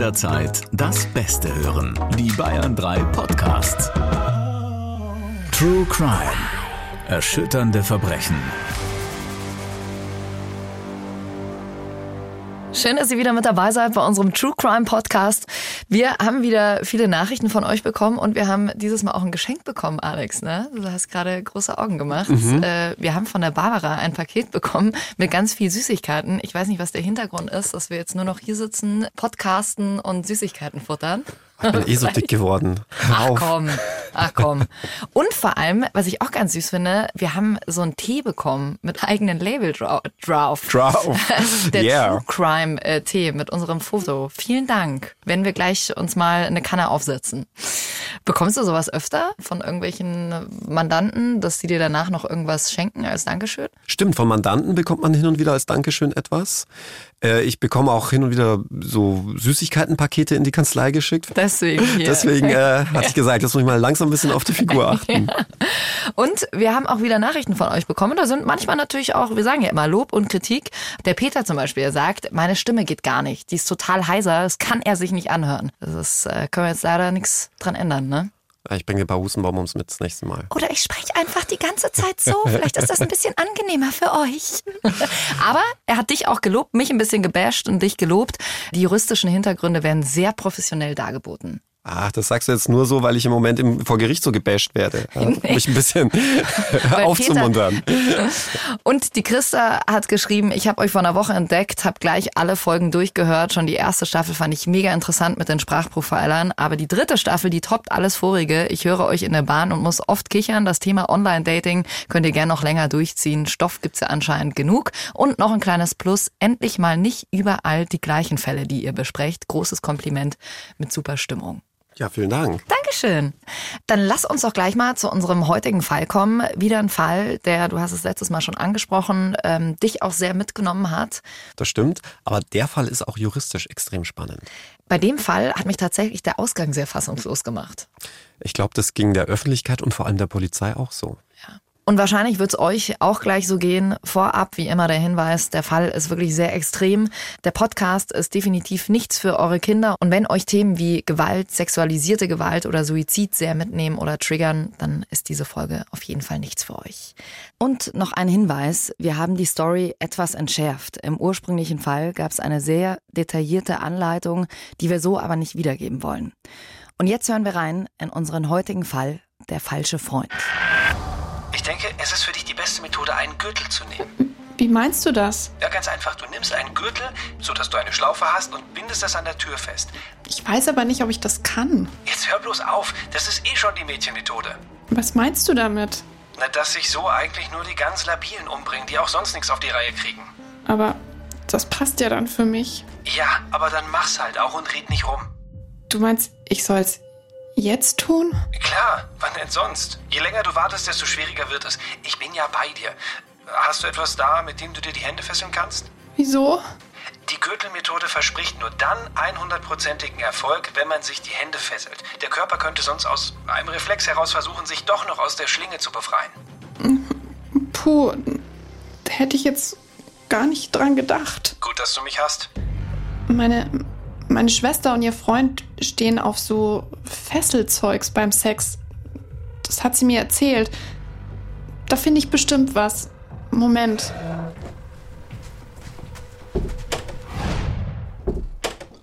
jederzeit das Beste hören. Die Bayern 3 Podcasts. True Crime. Erschütternde Verbrechen. Schön, dass ihr wieder mit dabei seid bei unserem True Crime Podcast. Wir haben wieder viele Nachrichten von euch bekommen und wir haben dieses Mal auch ein Geschenk bekommen, Alex. Ne? Du hast gerade große Augen gemacht. Mhm. Äh, wir haben von der Barbara ein Paket bekommen mit ganz viel Süßigkeiten. Ich weiß nicht, was der Hintergrund ist, dass wir jetzt nur noch hier sitzen, podcasten und Süßigkeiten futtern. Ich bin eh so dick geworden. Ach komm, ach komm. Und vor allem, was ich auch ganz süß finde, wir haben so einen Tee bekommen mit eigenen Label drauf. Drauf. Der yeah. True Crime äh, Tee mit unserem Foto. Vielen Dank. Wenn wir gleich uns mal eine Kanne aufsetzen. Bekommst du sowas öfter von irgendwelchen Mandanten, dass sie dir danach noch irgendwas schenken als Dankeschön? Stimmt, von Mandanten bekommt man hin und wieder als Dankeschön etwas. Äh, ich bekomme auch hin und wieder so Süßigkeitenpakete in die Kanzlei geschickt. Deswegen. Hier. Deswegen äh, hatte ich gesagt, jetzt muss ich mal langsam ein bisschen auf die Figur achten. Ja. Und wir haben auch wieder Nachrichten von euch bekommen. Da sind manchmal natürlich auch, wir sagen ja immer Lob und Kritik. Der Peter zum Beispiel sagt, meine Stimme geht gar nicht. Die ist total heiser. Das kann er sich nicht anhören. Das ist, äh, können wir jetzt leider nichts dran ändern, ne? Ich bringe ein paar Hustenbonbons mit das nächste Mal. Oder ich spreche einfach die ganze Zeit so. Vielleicht ist das ein bisschen angenehmer für euch. Aber er hat dich auch gelobt, mich ein bisschen gebasht und dich gelobt. Die juristischen Hintergründe werden sehr professionell dargeboten. Ach, das sagst du jetzt nur so, weil ich im Moment im, vor Gericht so gebasht werde. Ja, nee. Um mich ein bisschen aufzumuntern. Und die Christa hat geschrieben, ich habe euch vor einer Woche entdeckt, habe gleich alle Folgen durchgehört. Schon die erste Staffel fand ich mega interessant mit den Sprachprofilern. Aber die dritte Staffel, die toppt alles vorige. Ich höre euch in der Bahn und muss oft kichern. Das Thema Online-Dating könnt ihr gerne noch länger durchziehen. Stoff gibt's ja anscheinend genug. Und noch ein kleines Plus, endlich mal nicht überall die gleichen Fälle, die ihr besprecht. Großes Kompliment mit super Stimmung. Ja, vielen Dank. Dankeschön. Dann lass uns doch gleich mal zu unserem heutigen Fall kommen. Wieder ein Fall, der, du hast es letztes Mal schon angesprochen, ähm, dich auch sehr mitgenommen hat. Das stimmt, aber der Fall ist auch juristisch extrem spannend. Bei dem Fall hat mich tatsächlich der Ausgang sehr fassungslos gemacht. Ich glaube, das ging der Öffentlichkeit und vor allem der Polizei auch so. Ja. Und wahrscheinlich wird es euch auch gleich so gehen. Vorab, wie immer, der Hinweis, der Fall ist wirklich sehr extrem. Der Podcast ist definitiv nichts für eure Kinder. Und wenn euch Themen wie Gewalt, sexualisierte Gewalt oder Suizid sehr mitnehmen oder triggern, dann ist diese Folge auf jeden Fall nichts für euch. Und noch ein Hinweis, wir haben die Story etwas entschärft. Im ursprünglichen Fall gab es eine sehr detaillierte Anleitung, die wir so aber nicht wiedergeben wollen. Und jetzt hören wir rein in unseren heutigen Fall, der falsche Freund. Ich denke, es ist für dich die beste Methode, einen Gürtel zu nehmen. Wie meinst du das? Ja, ganz einfach. Du nimmst einen Gürtel, sodass du eine Schlaufe hast und bindest das an der Tür fest. Ich weiß aber nicht, ob ich das kann. Jetzt hör bloß auf. Das ist eh schon die Mädchenmethode. Was meinst du damit? Na, dass sich so eigentlich nur die ganz Labilen umbringen, die auch sonst nichts auf die Reihe kriegen. Aber das passt ja dann für mich. Ja, aber dann mach's halt auch und red nicht rum. Du meinst, ich soll's jetzt tun? Klar, wann denn sonst? Je länger du wartest, desto schwieriger wird es. Ich bin ja bei dir. Hast du etwas da, mit dem du dir die Hände fesseln kannst? Wieso? Die Gürtelmethode verspricht nur dann 100%igen Erfolg, wenn man sich die Hände fesselt. Der Körper könnte sonst aus einem Reflex heraus versuchen, sich doch noch aus der Schlinge zu befreien. Puh, hätte ich jetzt gar nicht dran gedacht. Gut, dass du mich hast. Meine, meine Schwester und ihr Freund stehen auf so Fesselzeugs beim Sex. Das hat sie mir erzählt. Da finde ich bestimmt was. Moment.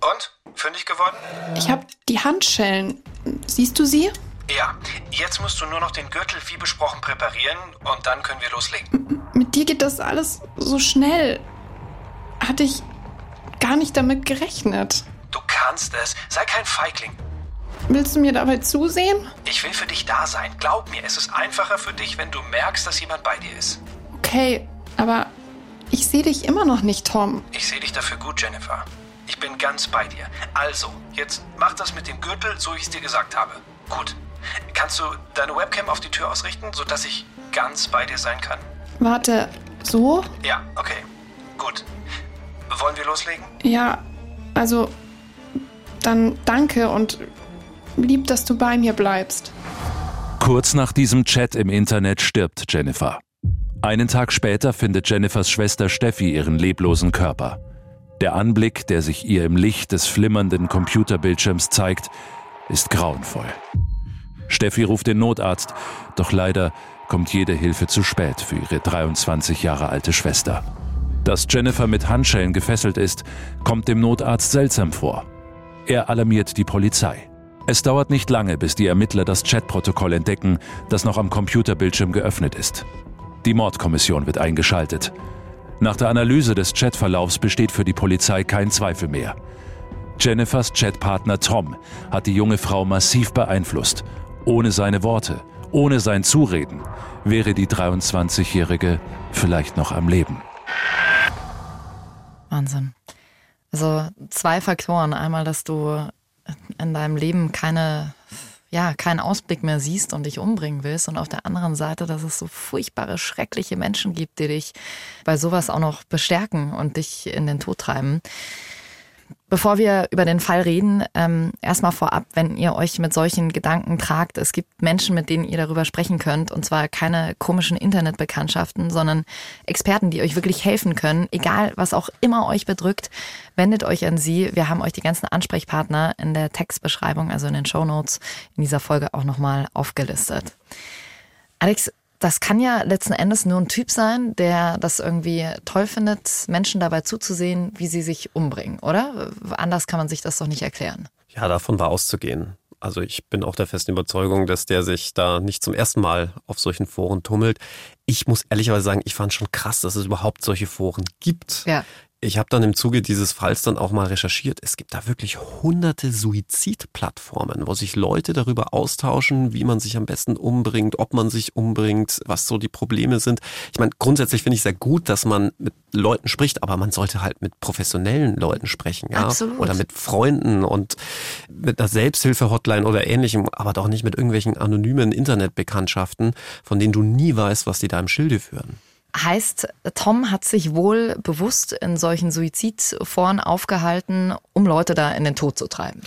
Und? Fündig geworden? Ich habe die Handschellen. Siehst du sie? Ja. Jetzt musst du nur noch den Gürtel wie besprochen präparieren und dann können wir loslegen. M mit dir geht das alles so schnell. Hatte ich gar nicht damit gerechnet. Du kannst es. Sei kein Feigling. Willst du mir dabei zusehen? Ich will für dich da sein. Glaub mir, es ist einfacher für dich, wenn du merkst, dass jemand bei dir ist. Okay, aber ich sehe dich immer noch nicht, Tom. Ich sehe dich dafür gut, Jennifer. Ich bin ganz bei dir. Also, jetzt mach das mit dem Gürtel, so ich es dir gesagt habe. Gut. Kannst du deine Webcam auf die Tür ausrichten, sodass ich ganz bei dir sein kann? Warte, so? Ja, okay. Gut. Wollen wir loslegen? Ja, also dann danke und lieb, dass du bei mir bleibst. Kurz nach diesem Chat im Internet stirbt Jennifer. Einen Tag später findet Jennifers Schwester Steffi ihren leblosen Körper. Der Anblick, der sich ihr im Licht des flimmernden Computerbildschirms zeigt, ist grauenvoll. Steffi ruft den Notarzt, doch leider kommt jede Hilfe zu spät für ihre 23 Jahre alte Schwester. Dass Jennifer mit Handschellen gefesselt ist, kommt dem Notarzt seltsam vor. Er alarmiert die Polizei. Es dauert nicht lange, bis die Ermittler das Chatprotokoll entdecken, das noch am Computerbildschirm geöffnet ist. Die Mordkommission wird eingeschaltet. Nach der Analyse des Chatverlaufs besteht für die Polizei kein Zweifel mehr. Jennifers Chatpartner Tom hat die junge Frau massiv beeinflusst. Ohne seine Worte, ohne sein Zureden, wäre die 23-Jährige vielleicht noch am Leben. Wahnsinn. Also zwei Faktoren. Einmal, dass du in deinem Leben keine, ja, keinen Ausblick mehr siehst und dich umbringen willst. Und auf der anderen Seite, dass es so furchtbare, schreckliche Menschen gibt, die dich bei sowas auch noch bestärken und dich in den Tod treiben. Bevor wir über den Fall reden, ähm, erstmal vorab, wenn ihr euch mit solchen Gedanken tragt, es gibt Menschen, mit denen ihr darüber sprechen könnt, und zwar keine komischen Internetbekanntschaften, sondern Experten, die euch wirklich helfen können, egal was auch immer euch bedrückt, wendet euch an sie. Wir haben euch die ganzen Ansprechpartner in der Textbeschreibung, also in den Show Notes, in dieser Folge auch nochmal aufgelistet. Alex, das kann ja letzten Endes nur ein Typ sein, der das irgendwie toll findet, Menschen dabei zuzusehen, wie sie sich umbringen, oder? Anders kann man sich das doch nicht erklären. Ja, davon war auszugehen. Also ich bin auch der festen Überzeugung, dass der sich da nicht zum ersten Mal auf solchen Foren tummelt. Ich muss ehrlicherweise sagen, ich fand schon krass, dass es überhaupt solche Foren gibt. Ja. Ich habe dann im Zuge dieses Falls dann auch mal recherchiert. Es gibt da wirklich hunderte Suizidplattformen, wo sich Leute darüber austauschen, wie man sich am besten umbringt, ob man sich umbringt, was so die Probleme sind. Ich meine, grundsätzlich finde ich sehr gut, dass man mit Leuten spricht, aber man sollte halt mit professionellen Leuten sprechen, ja, Absolut. oder mit Freunden und mit einer Selbsthilfe-Hotline oder ähnlichem, aber doch nicht mit irgendwelchen anonymen Internetbekanntschaften, von denen du nie weißt, was die da im Schilde führen. Heißt, Tom hat sich wohl bewusst in solchen Suizidforen aufgehalten, um Leute da in den Tod zu treiben.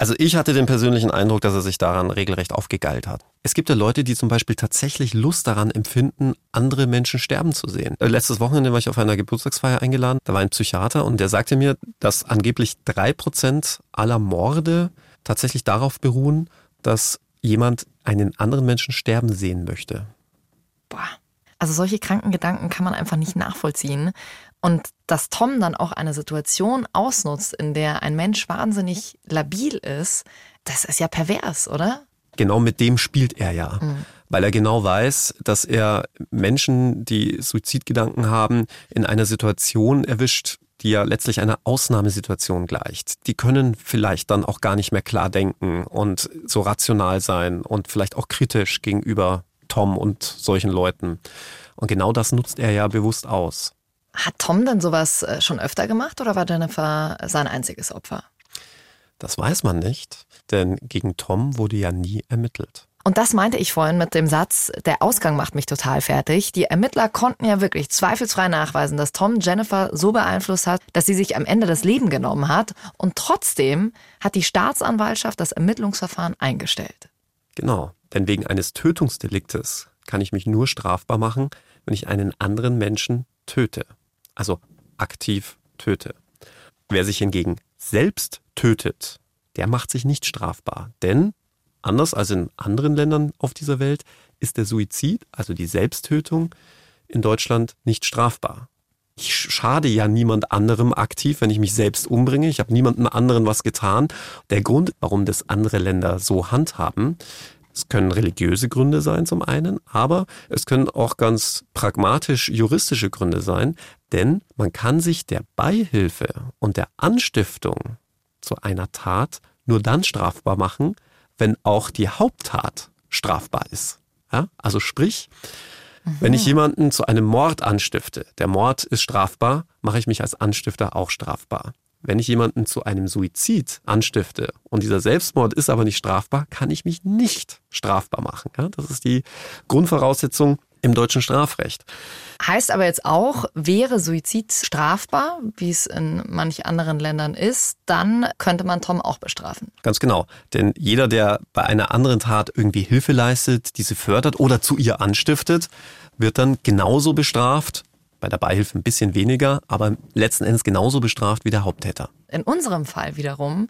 Also ich hatte den persönlichen Eindruck, dass er sich daran regelrecht aufgegeilt hat. Es gibt ja Leute, die zum Beispiel tatsächlich Lust daran empfinden, andere Menschen sterben zu sehen. Äh, letztes Wochenende war ich auf einer Geburtstagsfeier eingeladen. Da war ein Psychiater und der sagte mir, dass angeblich drei Prozent aller Morde tatsächlich darauf beruhen, dass jemand einen anderen Menschen sterben sehen möchte. Boah. Also solche kranken Gedanken kann man einfach nicht nachvollziehen. Und dass Tom dann auch eine Situation ausnutzt, in der ein Mensch wahnsinnig labil ist, das ist ja pervers, oder? Genau mit dem spielt er ja. Mhm. Weil er genau weiß, dass er Menschen, die Suizidgedanken haben, in einer Situation erwischt, die ja letztlich einer Ausnahmesituation gleicht. Die können vielleicht dann auch gar nicht mehr klar denken und so rational sein und vielleicht auch kritisch gegenüber Tom und solchen Leuten. Und genau das nutzt er ja bewusst aus. Hat Tom denn sowas äh, schon öfter gemacht oder war Jennifer sein einziges Opfer? Das weiß man nicht, denn gegen Tom wurde ja nie ermittelt. Und das meinte ich vorhin mit dem Satz, der Ausgang macht mich total fertig. Die Ermittler konnten ja wirklich zweifelsfrei nachweisen, dass Tom Jennifer so beeinflusst hat, dass sie sich am Ende das Leben genommen hat. Und trotzdem hat die Staatsanwaltschaft das Ermittlungsverfahren eingestellt. Genau. Denn wegen eines Tötungsdeliktes kann ich mich nur strafbar machen, wenn ich einen anderen Menschen töte. Also aktiv töte. Wer sich hingegen selbst tötet, der macht sich nicht strafbar. Denn, anders als in anderen Ländern auf dieser Welt, ist der Suizid, also die Selbsttötung, in Deutschland nicht strafbar. Ich schade ja niemand anderem aktiv, wenn ich mich selbst umbringe. Ich habe niemandem anderen was getan. Der Grund, warum das andere Länder so handhaben, es können religiöse Gründe sein zum einen, aber es können auch ganz pragmatisch juristische Gründe sein, denn man kann sich der Beihilfe und der Anstiftung zu einer Tat nur dann strafbar machen, wenn auch die Haupttat strafbar ist. Ja? Also sprich, mhm. wenn ich jemanden zu einem Mord anstifte, der Mord ist strafbar, mache ich mich als Anstifter auch strafbar. Wenn ich jemanden zu einem Suizid anstifte und dieser Selbstmord ist aber nicht strafbar, kann ich mich nicht strafbar machen. Ja, das ist die Grundvoraussetzung im deutschen Strafrecht. Heißt aber jetzt auch, wäre Suizid strafbar, wie es in manch anderen Ländern ist, dann könnte man Tom auch bestrafen. Ganz genau. Denn jeder, der bei einer anderen Tat irgendwie Hilfe leistet, diese fördert oder zu ihr anstiftet, wird dann genauso bestraft bei der Beihilfe ein bisschen weniger, aber letzten Endes genauso bestraft wie der Haupttäter. In unserem Fall wiederum,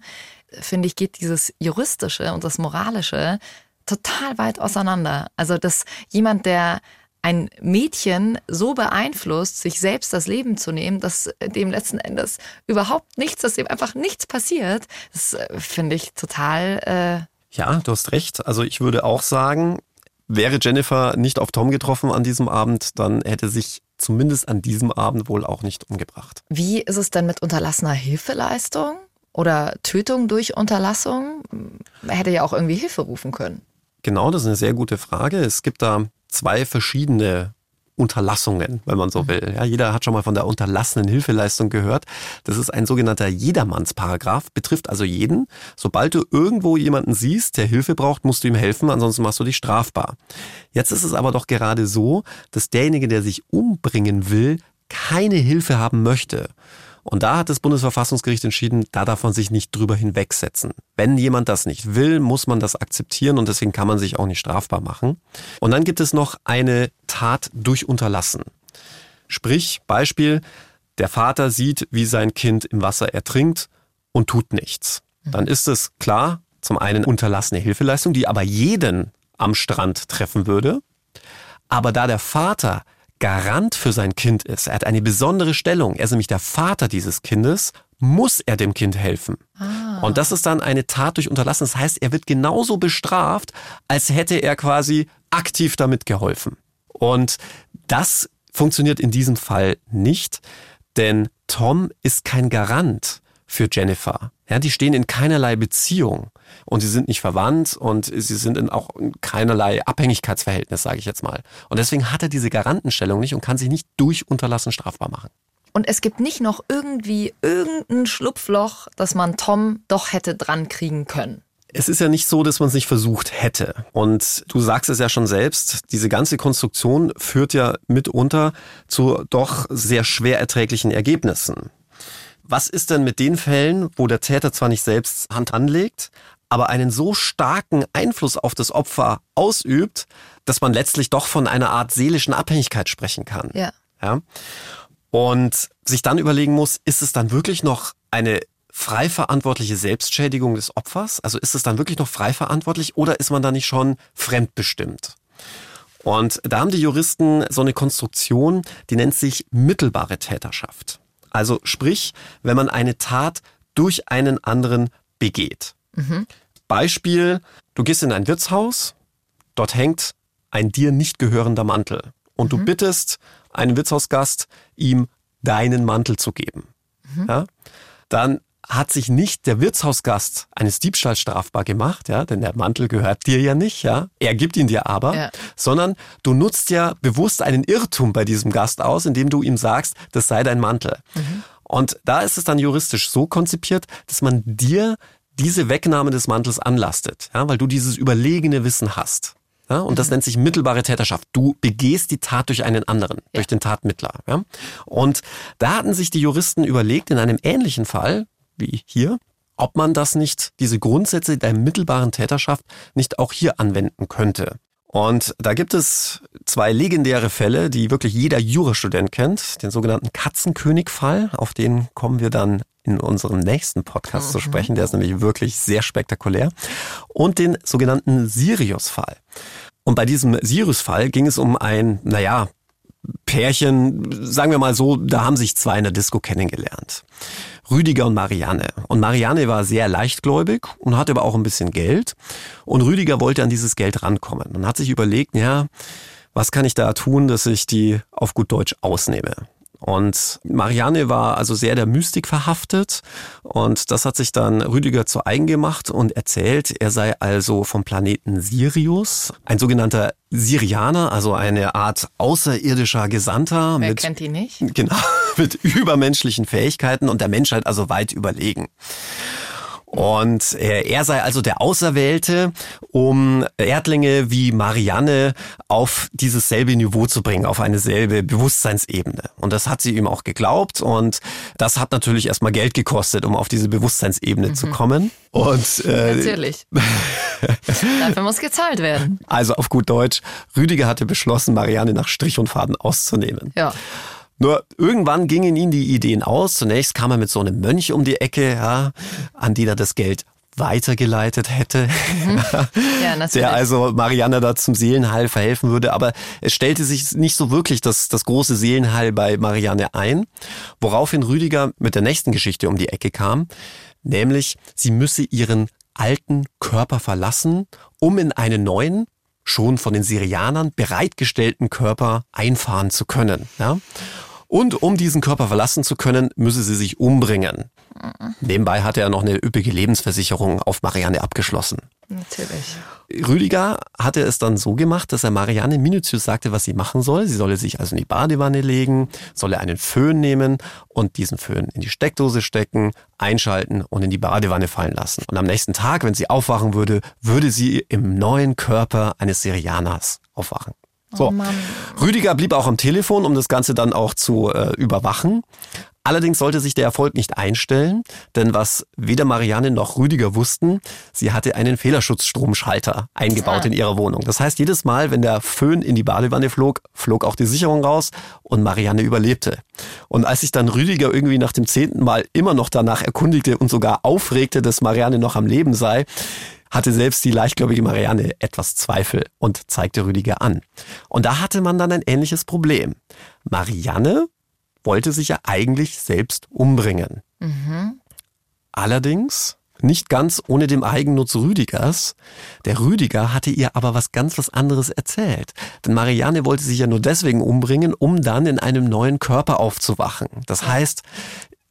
finde ich, geht dieses Juristische und das Moralische total weit auseinander. Also, dass jemand, der ein Mädchen so beeinflusst, sich selbst das Leben zu nehmen, dass dem letzten Endes überhaupt nichts, dass dem einfach nichts passiert, das äh, finde ich total. Äh ja, du hast recht. Also ich würde auch sagen, wäre Jennifer nicht auf Tom getroffen an diesem Abend, dann hätte sich zumindest an diesem Abend wohl auch nicht umgebracht. Wie ist es denn mit unterlassener Hilfeleistung oder Tötung durch Unterlassung? Er hätte ja auch irgendwie Hilfe rufen können. Genau, das ist eine sehr gute Frage. Es gibt da zwei verschiedene Unterlassungen, wenn man so mhm. will. Ja, jeder hat schon mal von der unterlassenen Hilfeleistung gehört. Das ist ein sogenannter Jedermannsparagraph, betrifft also jeden. Sobald du irgendwo jemanden siehst, der Hilfe braucht, musst du ihm helfen, ansonsten machst du dich strafbar. Jetzt ist es aber doch gerade so, dass derjenige, der sich umbringen will, keine Hilfe haben möchte. Und da hat das Bundesverfassungsgericht entschieden, da darf man sich nicht drüber hinwegsetzen. Wenn jemand das nicht will, muss man das akzeptieren und deswegen kann man sich auch nicht strafbar machen. Und dann gibt es noch eine Tat durch Unterlassen. Sprich, Beispiel, der Vater sieht, wie sein Kind im Wasser ertrinkt und tut nichts. Dann ist es klar, zum einen unterlassene Hilfeleistung, die aber jeden am Strand treffen würde. Aber da der Vater Garant für sein Kind ist, er hat eine besondere Stellung, er ist nämlich der Vater dieses Kindes, muss er dem Kind helfen. Ah. Und das ist dann eine Tat durch Unterlassen. Das heißt, er wird genauso bestraft, als hätte er quasi aktiv damit geholfen. Und das funktioniert in diesem Fall nicht, denn Tom ist kein Garant für Jennifer. Ja, die stehen in keinerlei Beziehung und sie sind nicht verwandt und sie sind in auch in keinerlei Abhängigkeitsverhältnis, sage ich jetzt mal. Und deswegen hat er diese Garantenstellung nicht und kann sich nicht durch Unterlassen strafbar machen. Und es gibt nicht noch irgendwie irgendein Schlupfloch, das man Tom doch hätte dran kriegen können. Es ist ja nicht so, dass man es nicht versucht hätte. Und du sagst es ja schon selbst, diese ganze Konstruktion führt ja mitunter zu doch sehr schwer erträglichen Ergebnissen. Was ist denn mit den Fällen, wo der Täter zwar nicht selbst Hand anlegt, aber einen so starken Einfluss auf das Opfer ausübt, dass man letztlich doch von einer Art seelischen Abhängigkeit sprechen kann. Ja. ja? Und sich dann überlegen muss, ist es dann wirklich noch eine frei verantwortliche Selbstschädigung des Opfers? Also ist es dann wirklich noch frei verantwortlich oder ist man da nicht schon fremdbestimmt? Und da haben die Juristen so eine Konstruktion, die nennt sich mittelbare Täterschaft. Also sprich, wenn man eine Tat durch einen anderen begeht. Mhm. Beispiel, du gehst in ein Wirtshaus, dort hängt ein dir nicht gehörender Mantel und mhm. du bittest einen Wirtshausgast, ihm deinen Mantel zu geben. Mhm. Ja? Dann hat sich nicht der Wirtshausgast eines Diebstahls strafbar gemacht, ja, denn der Mantel gehört dir ja nicht, ja. Er gibt ihn dir aber, ja. sondern du nutzt ja bewusst einen Irrtum bei diesem Gast aus, indem du ihm sagst, das sei dein Mantel. Mhm. Und da ist es dann juristisch so konzipiert, dass man dir diese Wegnahme des Mantels anlastet, ja, weil du dieses überlegene Wissen hast. Ja, und das mhm. nennt sich mittelbare Täterschaft. Du begehst die Tat durch einen anderen, ja. durch den Tatmittler. Ja? Und da hatten sich die Juristen überlegt, in einem ähnlichen Fall, wie hier, ob man das nicht, diese Grundsätze der mittelbaren Täterschaft nicht auch hier anwenden könnte. Und da gibt es zwei legendäre Fälle, die wirklich jeder Jurastudent kennt. Den sogenannten Katzenkönig-Fall, auf den kommen wir dann in unserem nächsten Podcast mhm. zu sprechen. Der ist nämlich wirklich sehr spektakulär. Und den sogenannten Sirius-Fall. Und bei diesem Sirius-Fall ging es um ein, naja, Pärchen, sagen wir mal so, da haben sich zwei in der Disco kennengelernt. Rüdiger und Marianne. Und Marianne war sehr leichtgläubig und hatte aber auch ein bisschen Geld. Und Rüdiger wollte an dieses Geld rankommen und hat sich überlegt, ja, was kann ich da tun, dass ich die auf gut Deutsch ausnehme? Und Marianne war also sehr der Mystik verhaftet und das hat sich dann Rüdiger zu eigen gemacht und erzählt, er sei also vom Planeten Sirius, ein sogenannter Sirianer, also eine Art außerirdischer Gesandter. Wer mit, kennt ihn nicht? Genau, mit übermenschlichen Fähigkeiten und der Menschheit also weit überlegen. Und er sei also der Auserwählte, um Erdlinge wie Marianne auf dieses selbe Niveau zu bringen, auf eine selbe Bewusstseinsebene. Und das hat sie ihm auch geglaubt und das hat natürlich erstmal Geld gekostet, um auf diese Bewusstseinsebene mhm. zu kommen. Und äh, natürlich. Dafür muss gezahlt werden. Also auf gut Deutsch, Rüdiger hatte beschlossen, Marianne nach Strich und Faden auszunehmen. Ja. Nur irgendwann gingen ihm die Ideen aus. Zunächst kam er mit so einem Mönch um die Ecke, ja, an den er das Geld weitergeleitet hätte, mhm. ja, der also Marianne da zum Seelenheil verhelfen würde. Aber es stellte sich nicht so wirklich das, das große Seelenheil bei Marianne ein, woraufhin Rüdiger mit der nächsten Geschichte um die Ecke kam, nämlich sie müsse ihren alten Körper verlassen, um in einen neuen, schon von den Syrianern bereitgestellten Körper einfahren zu können. Ja? Und um diesen Körper verlassen zu können, müsse sie sich umbringen. Nebenbei hatte er noch eine üppige Lebensversicherung auf Marianne abgeschlossen. Natürlich. Rüdiger hatte es dann so gemacht, dass er Marianne minutiös sagte, was sie machen soll. Sie solle sich also in die Badewanne legen, solle einen Föhn nehmen und diesen Föhn in die Steckdose stecken, einschalten und in die Badewanne fallen lassen. Und am nächsten Tag, wenn sie aufwachen würde, würde sie im neuen Körper eines Syrianers aufwachen. So. Oh Rüdiger blieb auch am Telefon, um das Ganze dann auch zu äh, überwachen. Allerdings sollte sich der Erfolg nicht einstellen, denn was weder Marianne noch Rüdiger wussten, sie hatte einen Fehlerschutzstromschalter eingebaut ah. in ihrer Wohnung. Das heißt, jedes Mal, wenn der Föhn in die Badewanne flog, flog auch die Sicherung raus und Marianne überlebte. Und als sich dann Rüdiger irgendwie nach dem zehnten Mal immer noch danach erkundigte und sogar aufregte, dass Marianne noch am Leben sei, hatte selbst die leichtgläubige Marianne etwas Zweifel und zeigte Rüdiger an. Und da hatte man dann ein ähnliches Problem. Marianne wollte sich ja eigentlich selbst umbringen. Mhm. Allerdings nicht ganz ohne dem Eigennutz Rüdigers. Der Rüdiger hatte ihr aber was ganz was anderes erzählt. Denn Marianne wollte sich ja nur deswegen umbringen, um dann in einem neuen Körper aufzuwachen. Das heißt,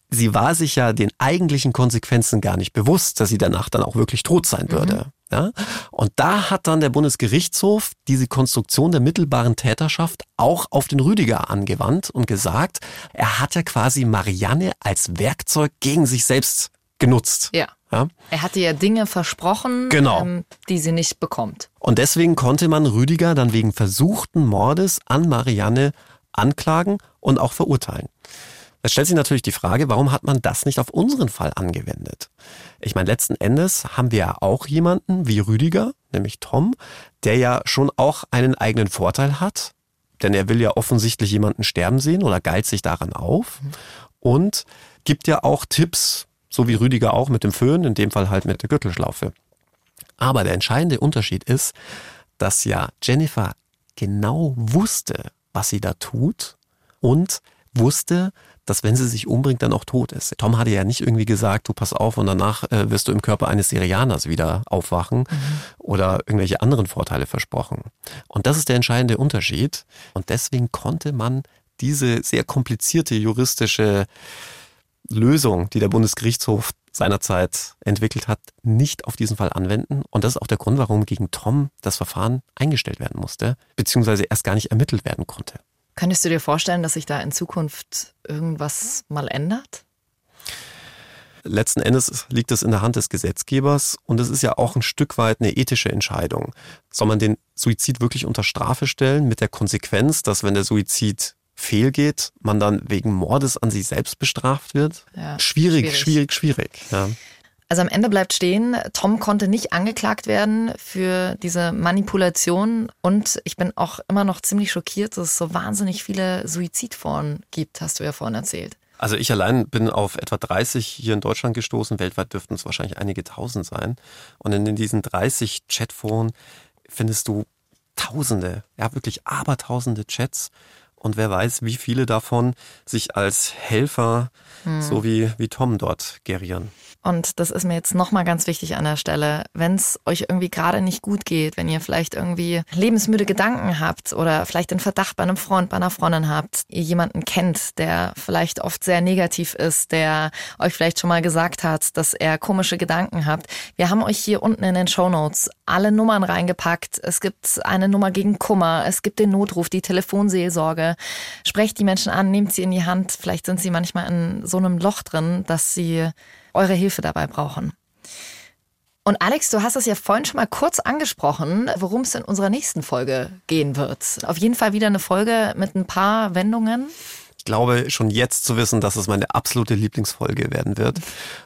sie war sich ja den eigentlichen Konsequenzen gar nicht bewusst, dass sie danach dann auch wirklich tot sein mhm. würde. Mhm. Ja? Und da hat dann der Bundesgerichtshof diese Konstruktion der mittelbaren Täterschaft auch auf den Rüdiger angewandt und gesagt, er hat ja quasi Marianne als Werkzeug gegen sich selbst genutzt. Ja. ja? Er hatte ja Dinge versprochen, genau. ähm, die sie nicht bekommt. Und deswegen konnte man Rüdiger dann wegen versuchten Mordes an Marianne anklagen und auch verurteilen. Es stellt sich natürlich die Frage, warum hat man das nicht auf unseren Fall angewendet? Ich meine, letzten Endes haben wir ja auch jemanden wie Rüdiger, nämlich Tom, der ja schon auch einen eigenen Vorteil hat, denn er will ja offensichtlich jemanden sterben sehen oder geilt sich daran auf und gibt ja auch Tipps, so wie Rüdiger auch mit dem Föhn, in dem Fall halt mit der Gürtelschlaufe. Aber der entscheidende Unterschied ist, dass ja Jennifer genau wusste, was sie da tut und wusste, dass wenn sie sich umbringt, dann auch tot ist. Tom hatte ja nicht irgendwie gesagt, du pass auf und danach äh, wirst du im Körper eines Syrianers wieder aufwachen mhm. oder irgendwelche anderen Vorteile versprochen. Und das ist der entscheidende Unterschied. Und deswegen konnte man diese sehr komplizierte juristische Lösung, die der Bundesgerichtshof seinerzeit entwickelt hat, nicht auf diesen Fall anwenden. Und das ist auch der Grund, warum gegen Tom das Verfahren eingestellt werden musste, beziehungsweise erst gar nicht ermittelt werden konnte. Könntest du dir vorstellen, dass sich da in Zukunft irgendwas mal ändert? Letzten Endes liegt es in der Hand des Gesetzgebers und es ist ja auch ein Stück weit eine ethische Entscheidung. Soll man den Suizid wirklich unter Strafe stellen mit der Konsequenz, dass wenn der Suizid fehlgeht, man dann wegen Mordes an sich selbst bestraft wird? Ja, schwierig, schwierig, schwierig. schwierig ja. Also am Ende bleibt stehen, Tom konnte nicht angeklagt werden für diese Manipulation und ich bin auch immer noch ziemlich schockiert, dass es so wahnsinnig viele Suizidforen gibt, hast du ja vorhin erzählt. Also ich allein bin auf etwa 30 hier in Deutschland gestoßen. Weltweit dürften es wahrscheinlich einige tausend sein. Und in diesen 30 Chatforen findest du Tausende, ja wirklich abertausende Chats. Und wer weiß, wie viele davon sich als Helfer, hm. so wie, wie Tom dort gerieren. Und das ist mir jetzt nochmal ganz wichtig an der Stelle. Wenn es euch irgendwie gerade nicht gut geht, wenn ihr vielleicht irgendwie lebensmüde Gedanken habt oder vielleicht den Verdacht bei einem Freund, bei einer Freundin habt, ihr jemanden kennt, der vielleicht oft sehr negativ ist, der euch vielleicht schon mal gesagt hat, dass er komische Gedanken habt. Wir haben euch hier unten in den Show Notes alle Nummern reingepackt. Es gibt eine Nummer gegen Kummer, es gibt den Notruf, die Telefonseelsorge. Sprecht die Menschen an, nehmt sie in die Hand. Vielleicht sind sie manchmal in so einem Loch drin, dass sie eure Hilfe dabei brauchen. Und Alex, du hast es ja vorhin schon mal kurz angesprochen, worum es in unserer nächsten Folge gehen wird. Auf jeden Fall wieder eine Folge mit ein paar Wendungen. Ich glaube schon jetzt zu wissen, dass es meine absolute Lieblingsfolge werden wird.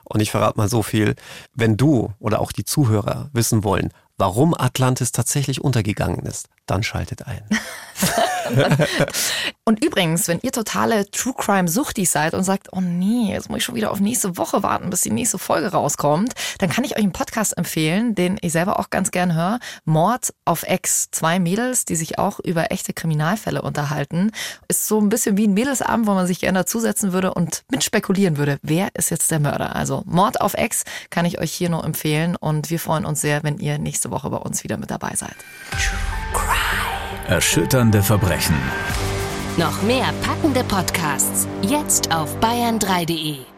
Und ich verrate mal so viel. Wenn du oder auch die Zuhörer wissen wollen, warum Atlantis tatsächlich untergegangen ist, dann schaltet ein. und übrigens, wenn ihr totale True Crime Suchtis seid und sagt, oh nee, jetzt muss ich schon wieder auf nächste Woche warten, bis die nächste Folge rauskommt, dann kann ich euch einen Podcast empfehlen, den ich selber auch ganz gern höre. Mord auf Ex. Zwei Mädels, die sich auch über echte Kriminalfälle unterhalten. Ist so ein bisschen wie ein Mädelsabend, wo man sich gerne dazusetzen würde und mitspekulieren würde, wer ist jetzt der Mörder. Also Mord auf Ex kann ich euch hier nur empfehlen und wir freuen uns sehr, wenn ihr nächste Woche bei uns wieder mit dabei seid. Erschütternde Verbrechen. Noch mehr packende Podcasts jetzt auf bayern3.de.